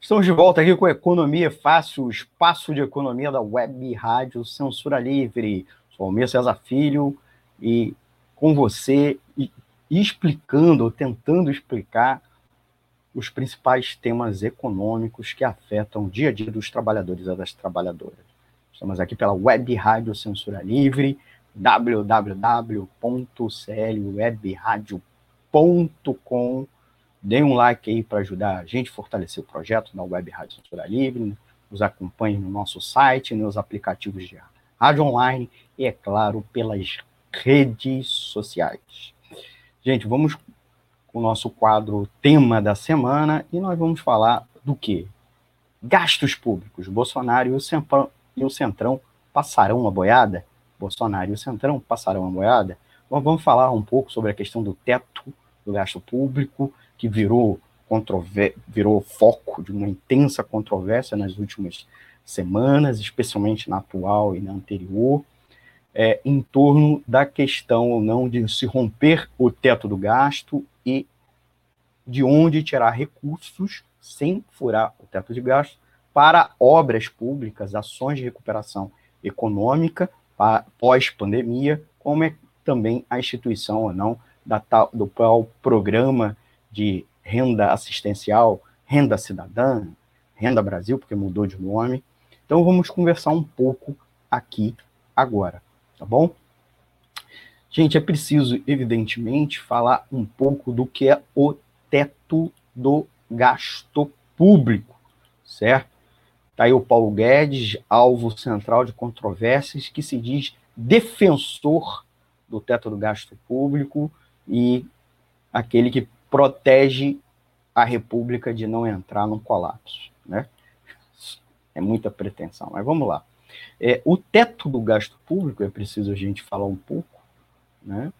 Estamos de volta aqui com Economia Fácil, o espaço de economia da Web Rádio Censura Livre. Sou Almir César Filho e com você e, explicando, tentando explicar os principais temas econômicos que afetam o dia a dia dos trabalhadores e das trabalhadoras. Estamos aqui pela Web Rádio Censura Livre, www.clwebradio.com Dê um like aí para ajudar a gente a fortalecer o projeto na Web Rádio Censura Livre. Né? Nos acompanhe no nosso site, nos aplicativos de rádio online e, é claro, pelas redes sociais. Gente, vamos com o nosso quadro tema da semana e nós vamos falar do quê? Gastos públicos. Bolsonaro e o Centrão, e o Centrão passarão uma boiada? Bolsonaro e o Centrão passarão uma boiada? Nós vamos falar um pouco sobre a questão do teto do gasto público que virou, virou foco de uma intensa controvérsia nas últimas semanas, especialmente na atual e na anterior, é, em torno da questão ou não de se romper o teto do gasto e de onde tirar recursos sem furar o teto de gasto para obras públicas, ações de recuperação econômica pós-pandemia, como é também a instituição ou não da tal, do programa de renda assistencial, renda cidadã, renda Brasil, porque mudou de nome. Então vamos conversar um pouco aqui agora, tá bom? Gente, é preciso, evidentemente, falar um pouco do que é o teto do gasto público, certo? Está aí o Paulo Guedes, alvo central de controvérsias, que se diz defensor do teto do gasto público e aquele que protege a República de não entrar num colapso, né? É muita pretensão, mas vamos lá. É, o teto do gasto público, é preciso a gente falar um pouco, né?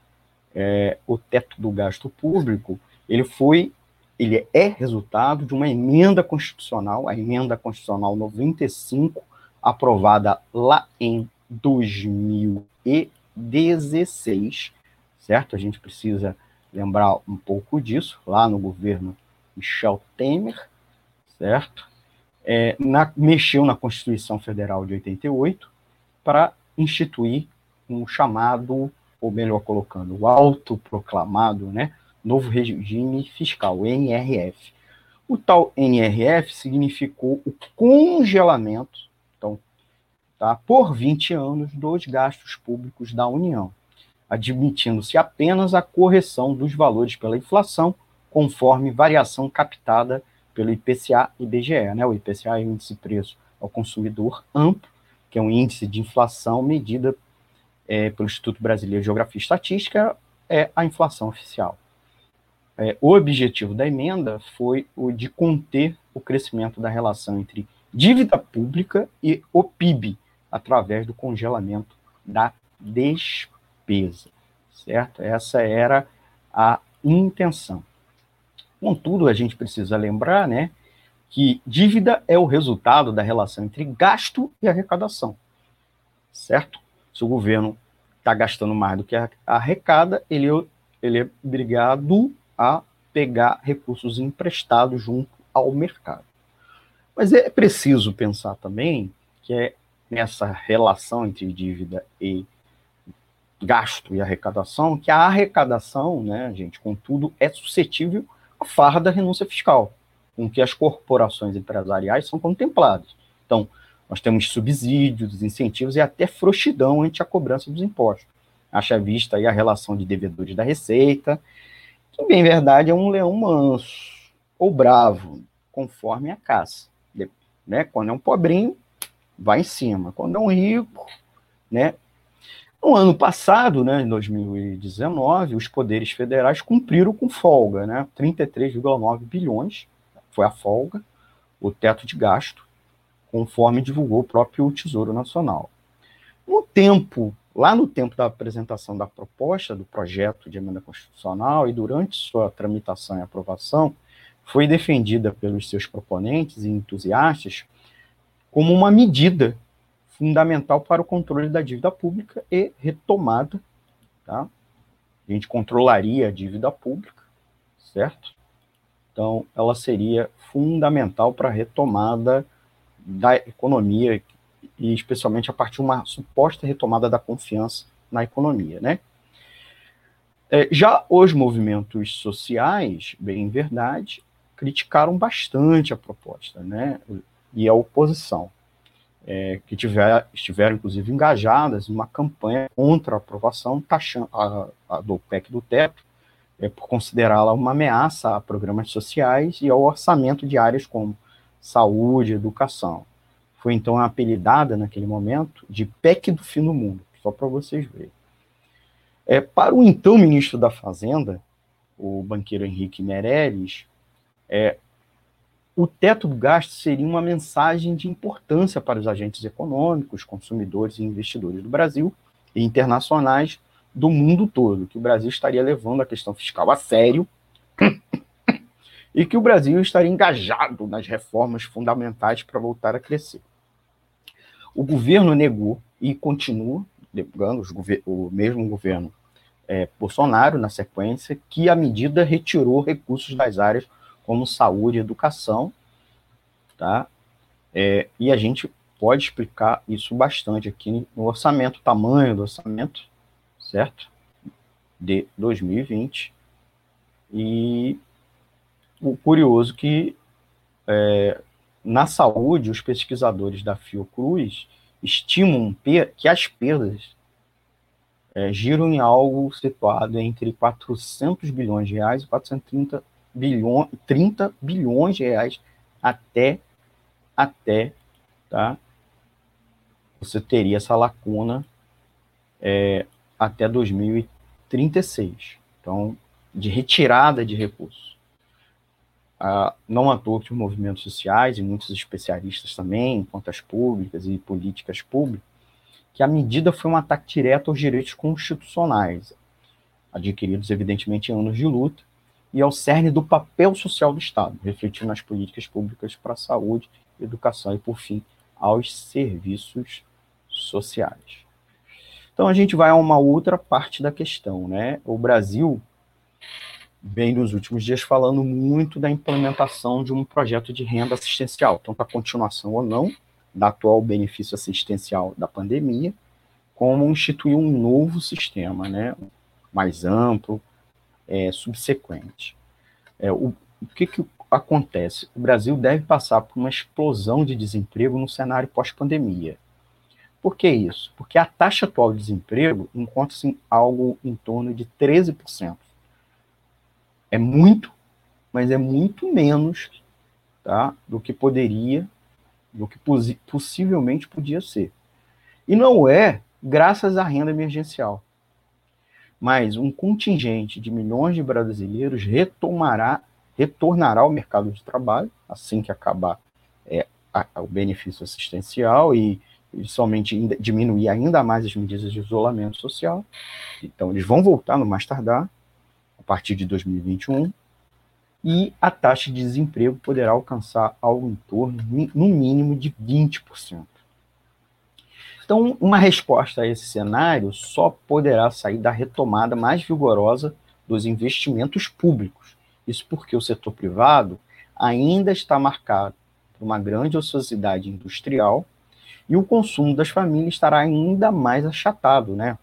É, o teto do gasto público, ele foi, ele é resultado de uma emenda constitucional, a emenda constitucional 95, aprovada lá em 2016, certo? A gente precisa lembrar um pouco disso, lá no governo Michel Temer, certo? É, na, mexeu na Constituição Federal de 88 para instituir um chamado, ou melhor colocando, o autoproclamado, né, novo regime fiscal, NRF. O tal NRF significou o congelamento, então, tá, por 20 anos, dos gastos públicos da União admitindo-se apenas a correção dos valores pela inflação, conforme variação captada pelo IPCA e IBGE. Né? O IPCA é o índice de preço ao consumidor amplo, que é um índice de inflação medida é, pelo Instituto Brasileiro de Geografia e Estatística, é a inflação oficial. É, o objetivo da emenda foi o de conter o crescimento da relação entre dívida pública e o PIB, através do congelamento da despesa certo? Essa era a intenção. Contudo, a gente precisa lembrar, né, que dívida é o resultado da relação entre gasto e arrecadação, certo? Se o governo está gastando mais do que arrecada, ele, ele é obrigado a pegar recursos emprestados junto ao mercado. Mas é preciso pensar também que é nessa relação entre dívida e gasto e arrecadação, que a arrecadação, né, gente, contudo, é suscetível à farra da renúncia fiscal, com que as corporações empresariais são contempladas. Então, nós temos subsídios, incentivos e até frouxidão ante a cobrança dos impostos. Acha vista aí a relação de devedores da Receita, que, bem verdade, é um leão manso ou bravo, conforme a caça. Né? Quando é um pobrinho, vai em cima. Quando é um rico, né, no ano passado, né, em 2019, os poderes federais cumpriram com folga, né, 33,9 bilhões foi a folga, o teto de gasto, conforme divulgou o próprio Tesouro Nacional. No tempo, lá no tempo da apresentação da proposta do projeto de emenda constitucional e durante sua tramitação e aprovação, foi defendida pelos seus proponentes e entusiastas como uma medida fundamental para o controle da dívida pública e retomada, tá? A gente controlaria a dívida pública, certo? Então, ela seria fundamental para a retomada da economia e especialmente a partir de uma suposta retomada da confiança na economia, né? É, já os movimentos sociais, bem em verdade, criticaram bastante a proposta, né? E a oposição, é, que tiver, estiveram inclusive engajadas uma campanha contra a aprovação taxando, a, a do PEC do teto, é, por considerá-la uma ameaça a programas sociais e ao orçamento de áreas como saúde, educação. Foi então apelidada naquele momento de PEC do fim do mundo, só para vocês verem. É, para o então ministro da Fazenda, o banqueiro Henrique Meirelles, é, o teto do gasto seria uma mensagem de importância para os agentes econômicos, consumidores e investidores do Brasil e internacionais do mundo todo, que o Brasil estaria levando a questão fiscal a sério e que o Brasil estaria engajado nas reformas fundamentais para voltar a crescer. O governo negou e continua negando, o mesmo governo é, Bolsonaro, na sequência, que a medida retirou recursos das áreas como saúde e educação, tá? É, e a gente pode explicar isso bastante aqui no orçamento, tamanho do orçamento, certo? De 2020. E o curioso que é, na saúde, os pesquisadores da Fiocruz estimam que as perdas é, giram em algo situado entre 400 bilhões de reais e 430 bilhões, 30 bilhões de reais até, até, tá? Você teria essa lacuna é, até 2036. Então, de retirada de recursos. Uh, não à toa que os movimentos sociais e muitos especialistas também, contas públicas e políticas públicas, que a medida foi um ataque direto aos direitos constitucionais, adquiridos evidentemente em anos de luta, e ao cerne do papel social do Estado, refletindo nas políticas públicas para a saúde, educação e, por fim, aos serviços sociais. Então a gente vai a uma outra parte da questão, né? O Brasil vem nos últimos dias falando muito da implementação de um projeto de renda assistencial, tanto a continuação ou não da atual benefício assistencial da pandemia, como instituir um novo sistema, né, mais amplo, é, subsequente. É, o, o que, que acontece? O Brasil deve passar por uma explosão de desemprego no cenário pós-pandemia. Por que isso? Porque a taxa atual de desemprego encontra-se em algo em torno de 13%. É muito, mas é muito menos tá, do que poderia, do que possivelmente podia ser. E não é graças à renda emergencial. Mas um contingente de milhões de brasileiros retomará, retornará ao mercado de trabalho assim que acabar é, a, a, o benefício assistencial e, e somente diminuir ainda mais as medidas de isolamento social. Então, eles vão voltar no mais tardar partir de 2021, e a taxa de desemprego poderá alcançar algo em torno, no mínimo, de 20%. Então, uma resposta a esse cenário só poderá sair da retomada mais vigorosa dos investimentos públicos. Isso porque o setor privado ainda está marcado por uma grande ociosidade industrial e o consumo das famílias estará ainda mais achatado, né?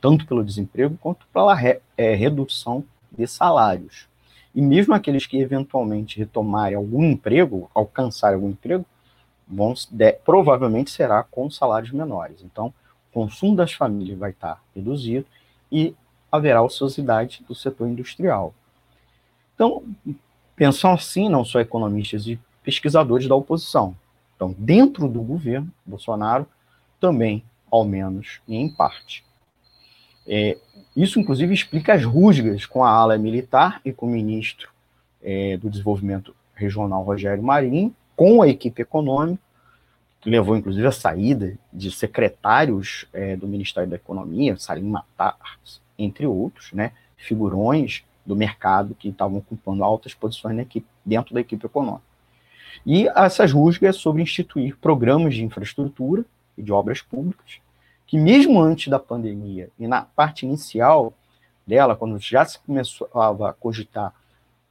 tanto pelo desemprego quanto pela re, é, redução de salários. E mesmo aqueles que eventualmente retomarem algum emprego, alcançarem algum emprego, vão, de, provavelmente será com salários menores. Então, o consumo das famílias vai estar reduzido e haverá ociosidade do setor industrial. Então, pensam assim não só economistas e pesquisadores da oposição. Então, dentro do governo, Bolsonaro também, ao menos em parte. É, isso, inclusive, explica as rusgas com a ala militar e com o ministro é, do Desenvolvimento Regional, Rogério Marinho, com a equipe econômica, que levou, inclusive, a saída de secretários é, do Ministério da Economia, Salim Matar, entre outros, né, figurões do mercado que estavam ocupando altas posições equipe, dentro da equipe econômica. E essas rusgas sobre instituir programas de infraestrutura e de obras públicas que mesmo antes da pandemia e na parte inicial dela, quando já se começou a cogitar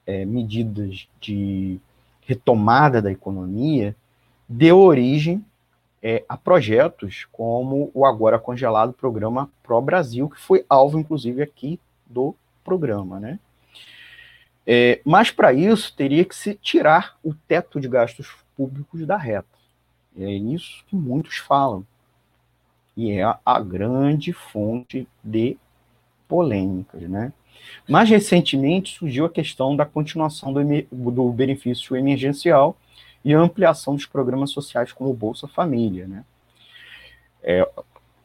é, medidas de retomada da economia deu origem é, a projetos como o agora congelado programa Pro Brasil, que foi alvo, inclusive, aqui do programa, né? É, mas para isso teria que se tirar o teto de gastos públicos da reta. É isso que muitos falam. E é a, a grande fonte de polêmicas, né? Mais recentemente surgiu a questão da continuação do, do benefício emergencial e ampliação dos programas sociais como o Bolsa Família, né? É,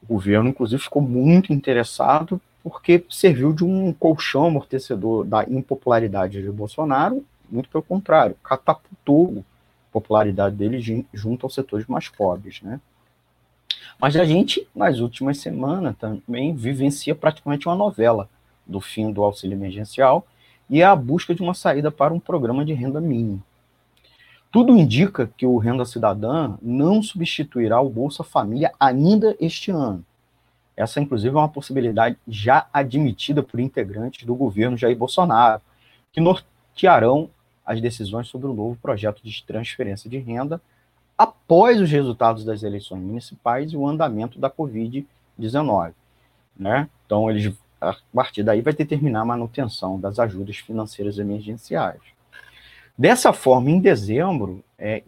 o governo, inclusive, ficou muito interessado porque serviu de um colchão amortecedor da impopularidade de Bolsonaro, muito pelo contrário, catapultou a popularidade dele junto aos setores mais pobres, né? Mas a gente, nas últimas semanas, também vivencia praticamente uma novela do fim do auxílio emergencial e a busca de uma saída para um programa de renda mínima. Tudo indica que o Renda Cidadã não substituirá o Bolsa Família ainda este ano. Essa, inclusive, é uma possibilidade já admitida por integrantes do governo Jair Bolsonaro, que nortearão as decisões sobre o novo projeto de transferência de renda após os resultados das eleições municipais e o andamento da Covid-19. Né? Então, eles, a partir daí, vai determinar a manutenção das ajudas financeiras emergenciais. Dessa forma, em dezembro, é,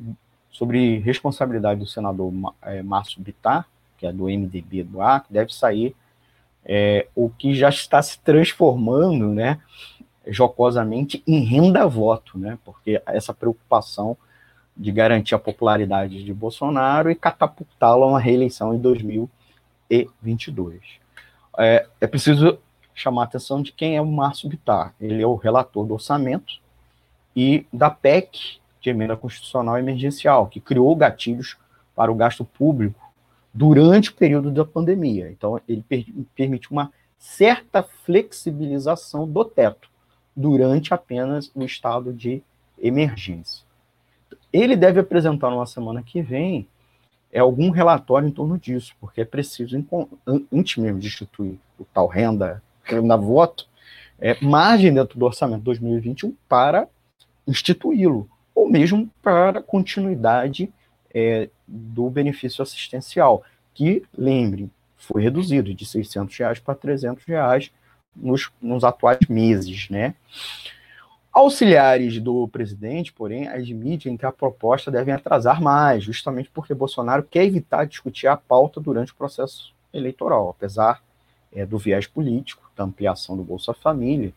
sobre responsabilidade do senador é, Márcio Bittar, que é do MDB do Acre, deve sair é, o que já está se transformando, né, jocosamente, em renda-voto, né, porque essa preocupação de garantir a popularidade de Bolsonaro e catapultá-lo a uma reeleição em 2022. É, é preciso chamar a atenção de quem é o Márcio Bittar. Ele é o relator do orçamento, e da PEC, de emenda constitucional emergencial, que criou gatilhos para o gasto público durante o período da pandemia. Então, ele per permite uma certa flexibilização do teto durante apenas o estado de emergência. Ele deve apresentar numa semana que vem é algum relatório em torno disso, porque é preciso, antes mesmo de instituir o tal renda, renda voto, é, margem dentro do orçamento 2021 para instituí-lo, ou mesmo para continuidade é, do benefício assistencial, que, lembre, foi reduzido de 600 reais para 300 reais nos, nos atuais meses, né? Auxiliares do presidente, porém, admitem que a proposta deve atrasar mais, justamente porque Bolsonaro quer evitar discutir a pauta durante o processo eleitoral, apesar é, do viés político, da ampliação do Bolsa Família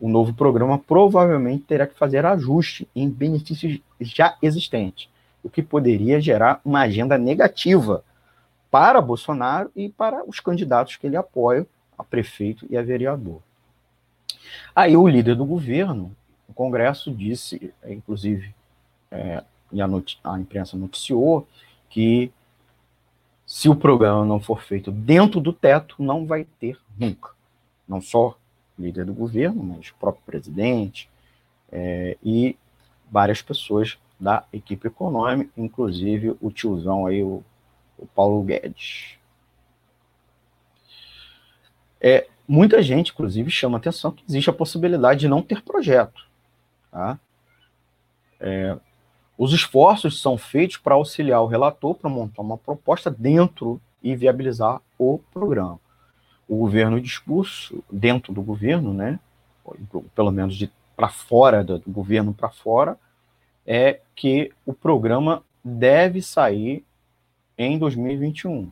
o novo programa provavelmente terá que fazer ajuste em benefícios já existentes, o que poderia gerar uma agenda negativa para Bolsonaro e para os candidatos que ele apoia, a prefeito e a vereador. Aí o líder do governo, o Congresso, disse, inclusive, é, e a, a imprensa noticiou, que se o programa não for feito dentro do teto, não vai ter nunca. Não só líder do governo, mas o próprio presidente é, e várias pessoas da equipe econômica, inclusive o tiozão aí, o, o Paulo Guedes. É, muita gente, inclusive, chama atenção que existe a possibilidade de não ter projeto. Tá? É, os esforços são feitos para auxiliar o relator para montar uma proposta dentro e viabilizar o programa o governo, discurso dentro do governo, né, pelo menos de para fora do governo para fora, é que o programa deve sair em 2021,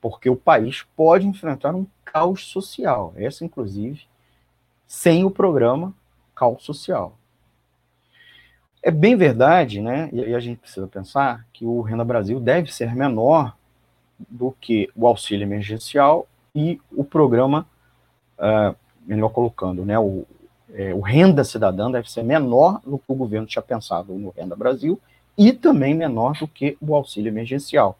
porque o país pode enfrentar um caos social. Essa, inclusive, sem o programa caos social. É bem verdade, né? E a gente precisa pensar que o Renda Brasil deve ser menor do que o auxílio emergencial e o programa, uh, melhor colocando, né, o, é, o Renda Cidadã deve ser menor do que o governo tinha pensado no Renda Brasil e também menor do que o auxílio emergencial.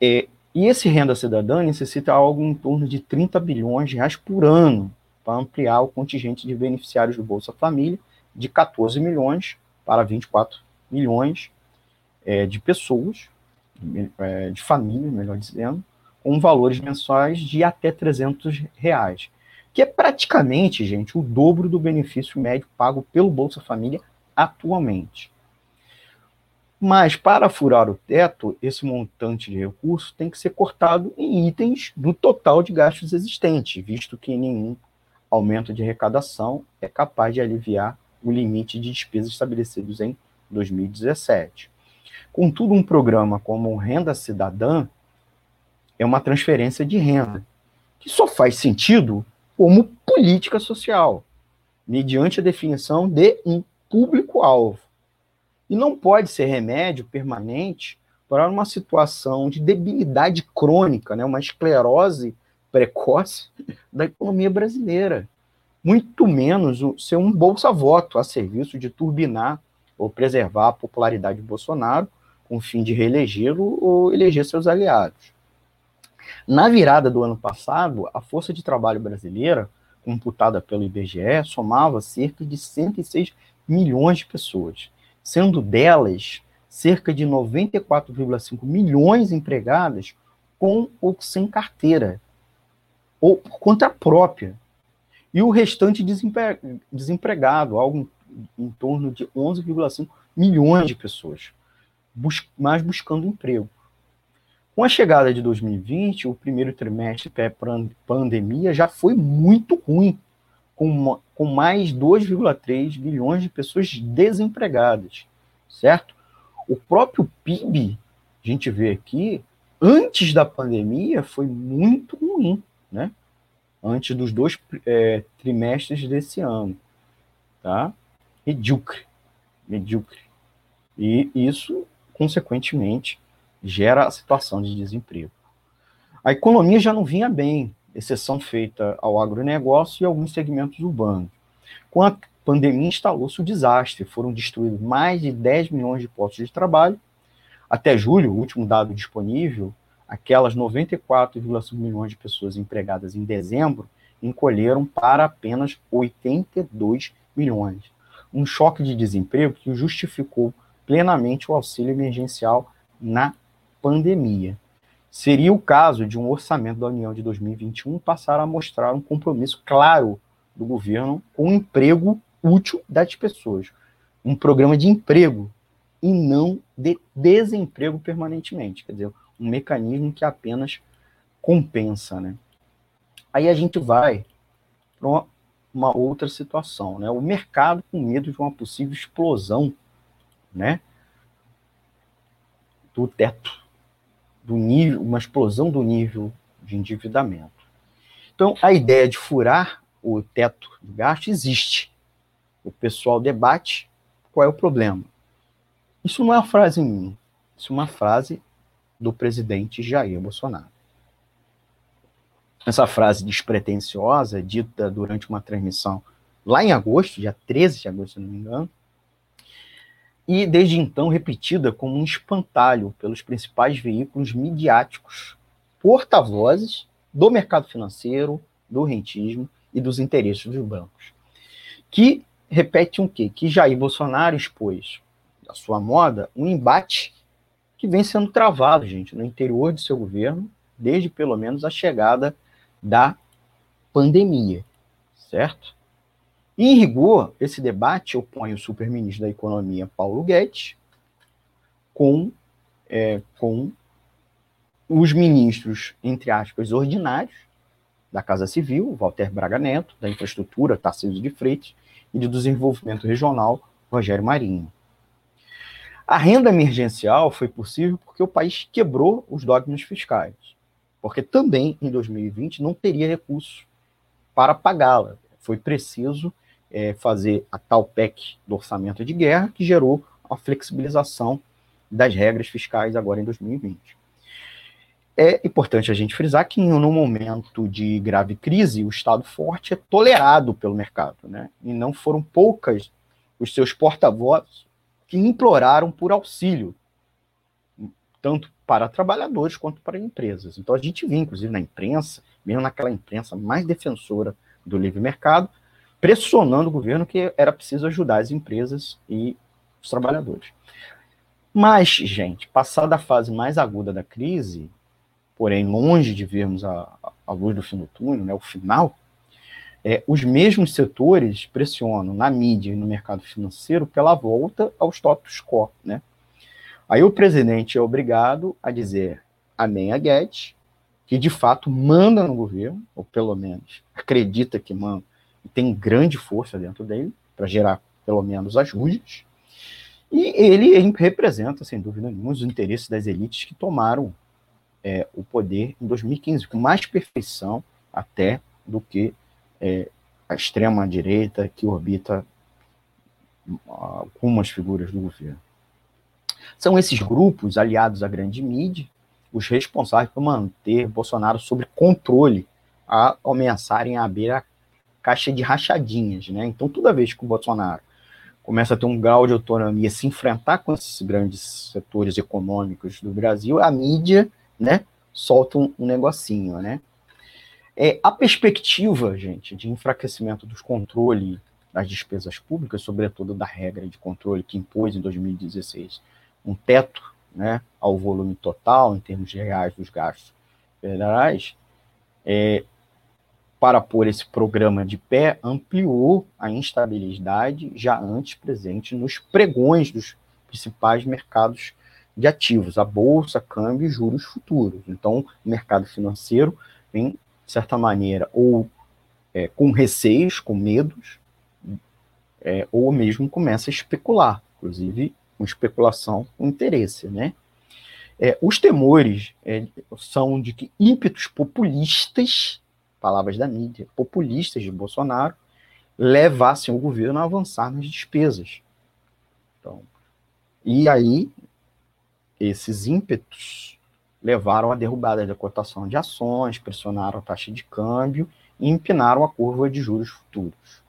É, e esse Renda Cidadã necessita algo em torno de 30 bilhões de reais por ano para ampliar o contingente de beneficiários do Bolsa Família de 14 milhões para 24 milhões é, de pessoas, é, de família, melhor dizendo, com valores mensuais de até 300 reais. que é praticamente, gente, o dobro do benefício médio pago pelo Bolsa Família atualmente. Mas para furar o teto, esse montante de recursos tem que ser cortado em itens do total de gastos existentes, visto que nenhum aumento de arrecadação é capaz de aliviar o limite de despesas estabelecidos em 2017. Contudo, um programa como Renda Cidadã é uma transferência de renda, que só faz sentido como política social, mediante a definição de um público-alvo. E não pode ser remédio permanente para uma situação de debilidade crônica, né, uma esclerose precoce da economia brasileira. Muito menos ser um bolsa-voto a serviço de turbinar ou preservar a popularidade de Bolsonaro com o fim de reelegê-lo ou eleger seus aliados. Na virada do ano passado, a força de trabalho brasileira, computada pelo IBGE, somava cerca de 106 milhões de pessoas, sendo delas cerca de 94,5 milhões empregadas com ou sem carteira, ou por conta própria. E o restante desempregado, algo em, em torno de 11,5 milhões de pessoas, bus mas buscando emprego. Com a chegada de 2020, o primeiro trimestre pré-pandemia já foi muito ruim, com, uma, com mais 2,3 bilhões de pessoas desempregadas, certo? O próprio PIB, a gente vê aqui, antes da pandemia, foi muito ruim, né? Antes dos dois é, trimestres desse ano, tá? Medíocre, medíocre. E isso, consequentemente, gera a situação de desemprego. A economia já não vinha bem, exceção feita ao agronegócio e alguns segmentos urbanos. Com a pandemia instalou-se o desastre, foram destruídos mais de 10 milhões de postos de trabalho. Até julho, o último dado disponível, aquelas 94,5 milhões de pessoas empregadas em dezembro encolheram para apenas 82 milhões. Um choque de desemprego que justificou plenamente o auxílio emergencial na pandemia. Seria o caso de um orçamento da União de 2021 passar a mostrar um compromisso claro do governo com o emprego útil das pessoas. Um programa de emprego e não de desemprego permanentemente. Quer dizer, um mecanismo que apenas compensa, né? Aí a gente vai para uma outra situação, né? O mercado com medo de uma possível explosão, né? Do teto do nível, uma explosão do nível de endividamento. Então, a ideia de furar o teto de gasto existe. O pessoal debate qual é o problema. Isso não é uma frase minha, isso é uma frase do presidente Jair Bolsonaro. Essa frase despretensiosa, dita durante uma transmissão lá em agosto, dia 13 de agosto, se não me engano, e desde então repetida como um espantalho pelos principais veículos midiáticos, porta-vozes do mercado financeiro, do rentismo e dos interesses dos bancos. Que repete o quê? Que Jair Bolsonaro expôs a sua moda um embate que vem sendo travado, gente, no interior de seu governo, desde pelo menos a chegada da pandemia, certo? Em rigor, esse debate opõe o superministro da Economia, Paulo Guedes, com, é, com os ministros, entre aspas, ordinários, da Casa Civil, Walter Braga Neto, da Infraestrutura, Tarcísio de Freitas, e de Desenvolvimento Regional, Rogério Marinho. A renda emergencial foi possível porque o país quebrou os dogmas fiscais, porque também em 2020 não teria recursos para pagá-la. Foi preciso é, fazer a tal PEC do orçamento de guerra, que gerou a flexibilização das regras fiscais agora em 2020. É importante a gente frisar que no momento de grave crise, o Estado forte é tolerado pelo mercado, né? E não foram poucas os seus porta-vozes que imploraram por auxílio, tanto para trabalhadores quanto para empresas. Então a gente viu, inclusive, na imprensa, mesmo naquela imprensa mais defensora do livre mercado, pressionando o governo que era preciso ajudar as empresas e os trabalhadores. Mas, gente, passada a fase mais aguda da crise, porém longe de vermos a, a luz do fim do túnel, né, o final, é, os mesmos setores pressionam na mídia e no mercado financeiro pela volta ao status quo, né? Aí o presidente é obrigado a dizer amém a Guedes, que de fato manda no governo, ou pelo menos acredita que manda, e tem grande força dentro dele para gerar pelo menos ajudas. E ele representa, sem dúvida nenhuma, os interesses das elites que tomaram é, o poder em 2015, com mais perfeição até do que é, a extrema-direita que orbita algumas figuras do governo. São esses grupos, aliados à grande mídia, os responsáveis por manter Bolsonaro sob controle, a ameaçarem abrir a caixa de rachadinhas. Né? Então, toda vez que o Bolsonaro começa a ter um grau de autonomia, se enfrentar com esses grandes setores econômicos do Brasil, a mídia né, solta um, um negocinho. Né? É, a perspectiva, gente, de enfraquecimento dos controles das despesas públicas, sobretudo da regra de controle que impôs em 2016 um teto né, ao volume total, em termos reais, dos gastos federais, é, para pôr esse programa de pé, ampliou a instabilidade já antes presente nos pregões dos principais mercados de ativos, a bolsa, câmbio e juros futuros. Então, o mercado financeiro vem de certa maneira, ou é, com receios, com medos, é, ou mesmo começa a especular, inclusive com especulação com interesse, né? É, os temores é, são de que ímpetos populistas, palavras da mídia, populistas de Bolsonaro, levassem o governo a avançar nas despesas. Então, e aí, esses ímpetos levaram à derrubada da cotação de ações, pressionaram a taxa de câmbio e empinaram a curva de juros futuros.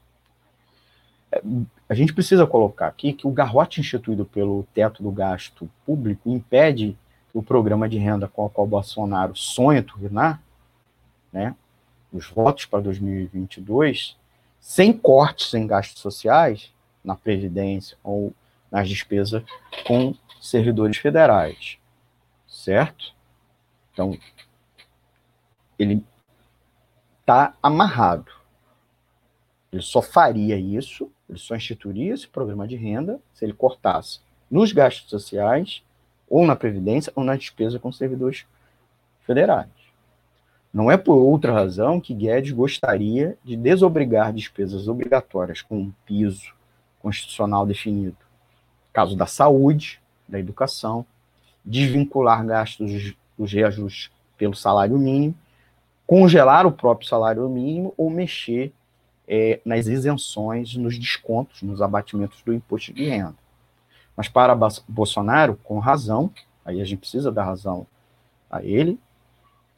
É, a gente precisa colocar aqui que o garrote instituído pelo teto do gasto público impede que o programa de renda com o qual Bolsonaro sonha turnar, né, os votos para 2022, sem cortes em gastos sociais, na Previdência ou nas despesas com servidores federais, certo? Então, ele está amarrado. Ele só faria isso, ele só instituiria esse programa de renda se ele cortasse nos gastos sociais, ou na Previdência, ou na despesa com servidores federais. Não é por outra razão que Guedes gostaria de desobrigar despesas obrigatórias com um piso constitucional definido. Caso da saúde, da educação, desvincular gastos os reajustes pelo salário mínimo, congelar o próprio salário mínimo ou mexer é, nas isenções, nos descontos, nos abatimentos do imposto de renda. Mas para Bolsonaro, com razão, aí a gente precisa dar razão a ele,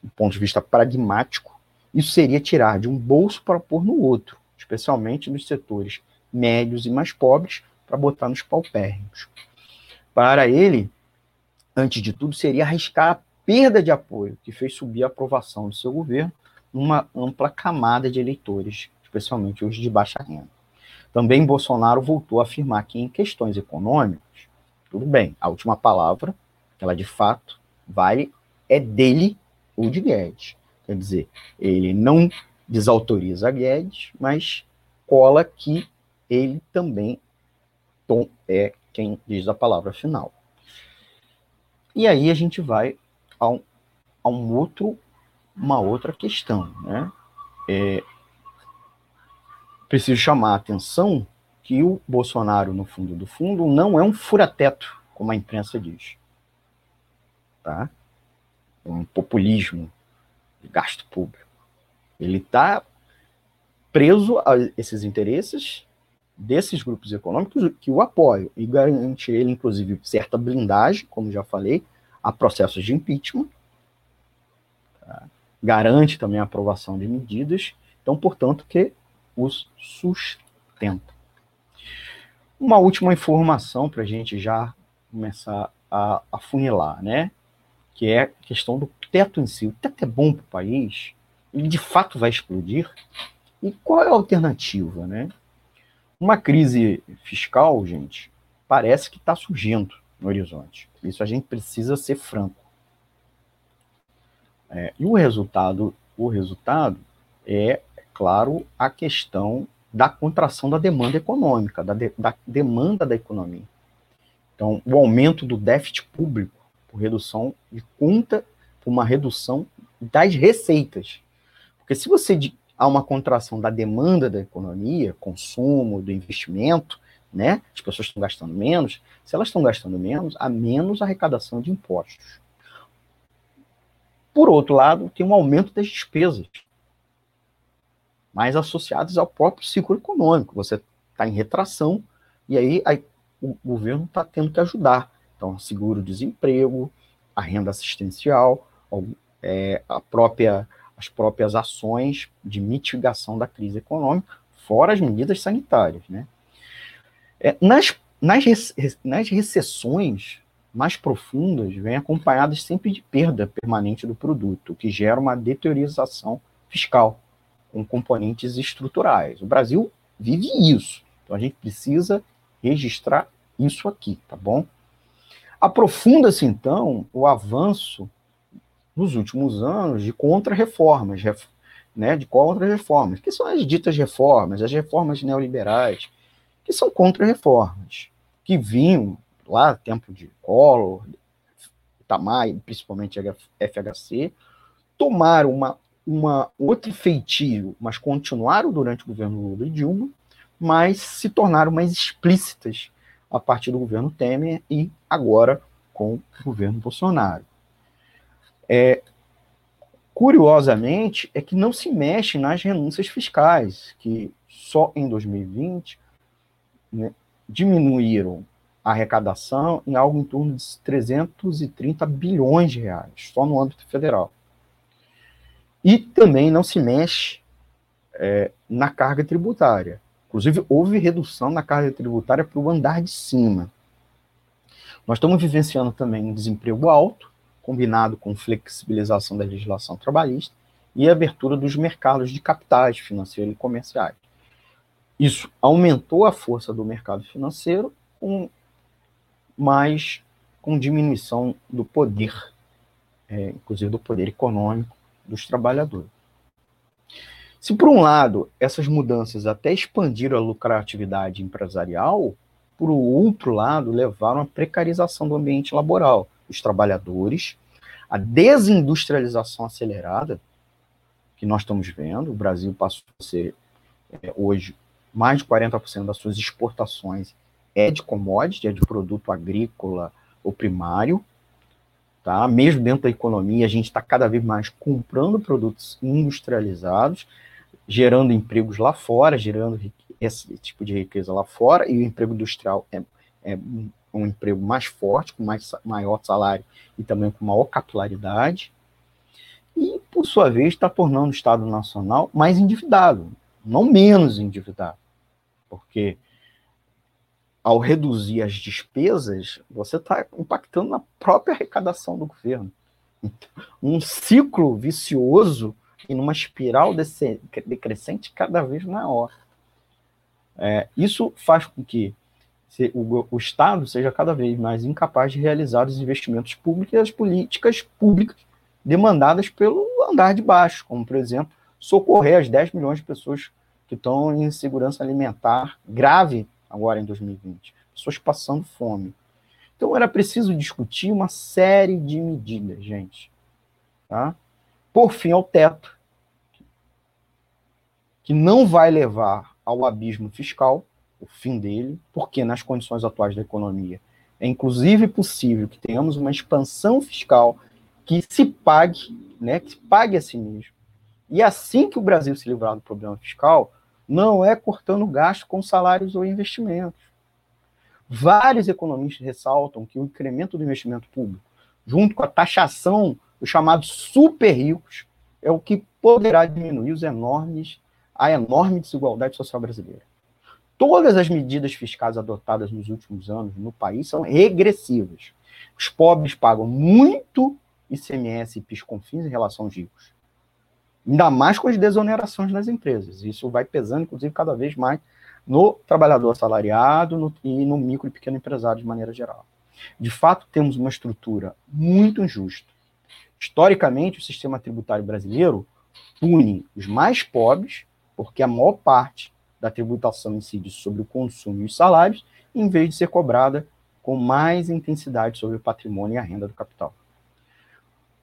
do ponto de vista pragmático, isso seria tirar de um bolso para pôr no outro, especialmente nos setores médios e mais pobres, para botar nos paupérrimos. Para ele, antes de tudo, seria arriscar perda de apoio que fez subir a aprovação do seu governo numa ampla camada de eleitores, especialmente os de baixa renda. Também Bolsonaro voltou a afirmar que em questões econômicas, tudo bem, a última palavra, ela de fato vale, é dele ou de Guedes. Quer dizer, ele não desautoriza Guedes, mas cola que ele também é quem diz a palavra final. E aí a gente vai a um, a um outro, uma outra questão, né? É, preciso chamar a atenção que o Bolsonaro, no fundo do fundo, não é um furateto, como a imprensa diz. Tá? É um populismo de gasto público. Ele está preso a esses interesses desses grupos econômicos que o apoiam e garante ele, inclusive, certa blindagem, como já falei, a processos de impeachment, tá? garante também a aprovação de medidas, então, portanto, que os sustenta. Uma última informação para a gente já começar a, a funilar, né? Que é a questão do teto em si. O teto é bom para o país? Ele de fato vai explodir? E qual é a alternativa, né? Uma crise fiscal, gente, parece que está surgindo no horizonte. Isso a gente precisa ser franco. É, e o resultado, o resultado é, claro, a questão da contração da demanda econômica, da, de, da demanda da economia. Então, o aumento do déficit público por redução de conta, por uma redução das receitas. Porque se você há uma contração da demanda da economia, consumo, do investimento, né? As pessoas estão gastando menos. Se elas estão gastando menos, há menos arrecadação de impostos. Por outro lado, tem um aumento das despesas, mais associadas ao próprio ciclo econômico. Você está em retração e aí, aí o governo está tendo que ajudar. Então, seguro-desemprego, a renda assistencial, é, a própria, as próprias ações de mitigação da crise econômica, fora as medidas sanitárias. Né? É, nas, nas, nas recessões, mais profundas vêm acompanhadas sempre de perda permanente do produto, que gera uma deteriorização fiscal com componentes estruturais. O Brasil vive isso. Então a gente precisa registrar isso aqui, tá bom? Aprofunda-se então o avanço nos últimos anos de contra-reformas, né, de contra-reformas, que são as ditas reformas, as reformas neoliberais, que são contra-reformas, que vinham lá, tempo de Collor, Itamar, principalmente FHC, tomaram uma, uma outro feitio, mas continuaram durante o governo Lula e Dilma, mas se tornaram mais explícitas a partir do governo Temer e agora com o governo Bolsonaro. É, curiosamente, é que não se mexe nas renúncias fiscais, que só em 2020 né, diminuíram a arrecadação em algo em torno de 330 bilhões de reais, só no âmbito federal. E também não se mexe é, na carga tributária. Inclusive, houve redução na carga tributária para o andar de cima. Nós estamos vivenciando também um desemprego alto, combinado com flexibilização da legislação trabalhista e abertura dos mercados de capitais financeiros e comerciais. Isso aumentou a força do mercado financeiro com mas com diminuição do poder, é, inclusive do poder econômico dos trabalhadores. Se, por um lado, essas mudanças até expandiram a lucratividade empresarial, por outro lado, levaram à precarização do ambiente laboral dos trabalhadores, a desindustrialização acelerada que nós estamos vendo. O Brasil passou a ser, é, hoje, mais de 40% das suas exportações é de commodity, é de produto agrícola ou primário, tá? Mesmo dentro da economia, a gente está cada vez mais comprando produtos industrializados, gerando empregos lá fora, gerando esse tipo de riqueza lá fora, e o emprego industrial é, é um emprego mais forte, com mais, maior salário e também com maior capilaridade, e, por sua vez, está tornando o Estado Nacional mais endividado, não menos endividado, porque ao reduzir as despesas, você está impactando na própria arrecadação do governo. Então, um ciclo vicioso e numa espiral decrescente cada vez maior. É, isso faz com que o, o, Estado seja cada vez mais incapaz de realizar os investimentos públicos e as políticas públicas demandadas pelo andar de baixo, como, por exemplo, socorrer as 10 milhões de pessoas que estão em insegurança alimentar grave agora em 2020. Pessoas passando fome. Então era preciso discutir uma série de medidas, gente. Tá? Por fim, ao teto, que não vai levar ao abismo fiscal, o fim dele, porque nas condições atuais da economia é inclusive possível que tenhamos uma expansão fiscal que se pague, né, que se pague a si mesmo. E assim que o Brasil se livrar do problema fiscal, não é cortando gasto com salários ou investimentos. Vários economistas ressaltam que o incremento do investimento público, junto com a taxação dos chamados super ricos, é o que poderá diminuir os enormes, a enorme desigualdade social brasileira. Todas as medidas fiscais adotadas nos últimos anos no país são regressivas. Os pobres pagam muito ICMS e PIS/COFINS em relação aos ricos. Ainda mais com as desonerações nas empresas. Isso vai pesando, inclusive, cada vez mais no trabalhador assalariado no, e no micro e pequeno empresário de maneira geral. De fato, temos uma estrutura muito injusta. Historicamente, o sistema tributário brasileiro pune os mais pobres porque a maior parte da tributação incide sobre o consumo e os salários, em vez de ser cobrada com mais intensidade sobre o patrimônio e a renda do capital.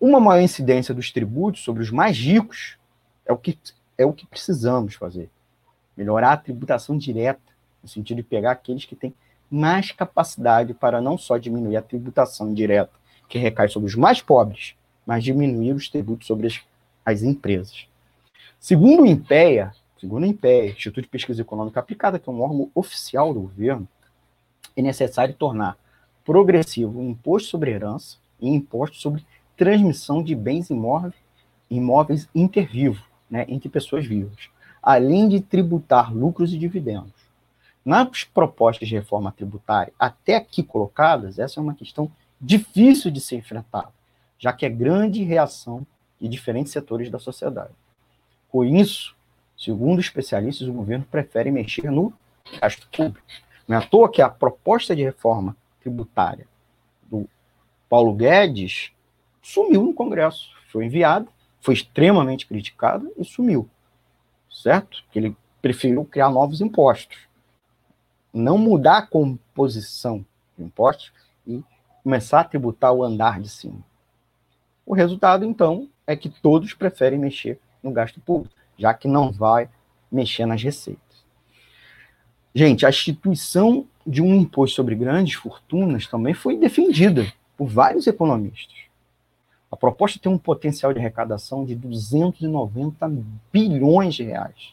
Uma maior incidência dos tributos sobre os mais ricos é o que, é o que precisamos fazer. Melhorar a tributação direta, no sentido de pegar aqueles que têm mais capacidade para não só diminuir a tributação direta, que recai sobre os mais pobres, mas diminuir os tributos sobre as, as empresas. Segundo o INPEA, segundo o INPEA, Instituto de Pesquisa Econômica Aplicada, que é um órgão oficial do governo, é necessário tornar progressivo o imposto sobre herança e imposto sobre transmissão de bens imóveis, imóveis intervivos, né, entre pessoas vivas, além de tributar lucros e dividendos. Nas propostas de reforma tributária até aqui colocadas, essa é uma questão difícil de ser enfrentada, já que é grande reação de diferentes setores da sociedade. Com isso, segundo especialistas, o governo prefere mexer no gasto público. Não é à toa que a proposta de reforma tributária do Paulo Guedes sumiu no Congresso. Foi enviada, foi extremamente criticada e sumiu. Certo? Que ele preferiu criar novos impostos. Não mudar a composição de impostos e começar a tributar o andar de cima. O resultado, então, é que todos preferem mexer no gasto público, já que não vai mexer nas receitas. Gente, a instituição de um imposto sobre grandes fortunas também foi defendida por vários economistas. A proposta tem um potencial de arrecadação de 290 bilhões de reais,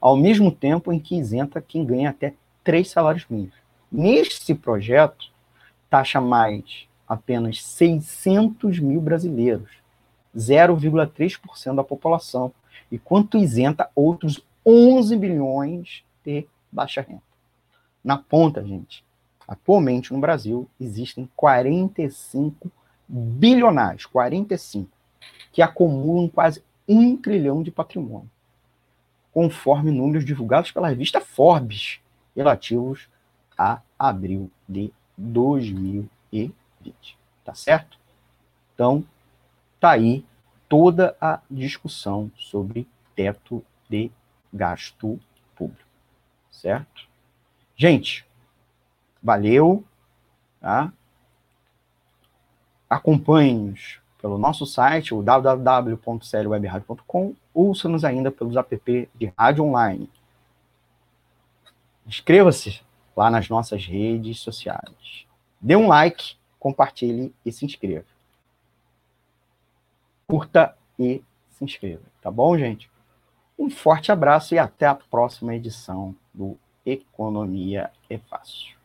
ao mesmo tempo em que isenta quem ganha até três salários mínimos. Neste projeto, taxa mais apenas 600 mil brasileiros, 0,3% da população, enquanto isenta outros 11 bilhões de baixa renda. Na ponta, gente, atualmente no Brasil existem 45 bilionários, 45, que acumulam quase um trilhão de patrimônio, conforme números divulgados pela revista Forbes, relativos a abril de 2020. Tá certo? Então, tá aí toda a discussão sobre teto de gasto público. Certo? Gente, valeu. Tá? Acompanhe-nos pelo nosso site, o www.seriowebradio.com, ouça-nos ainda pelos app de rádio online. Inscreva-se lá nas nossas redes sociais. Dê um like, compartilhe e se inscreva. Curta e se inscreva, tá bom, gente? Um forte abraço e até a próxima edição do Economia é Fácil.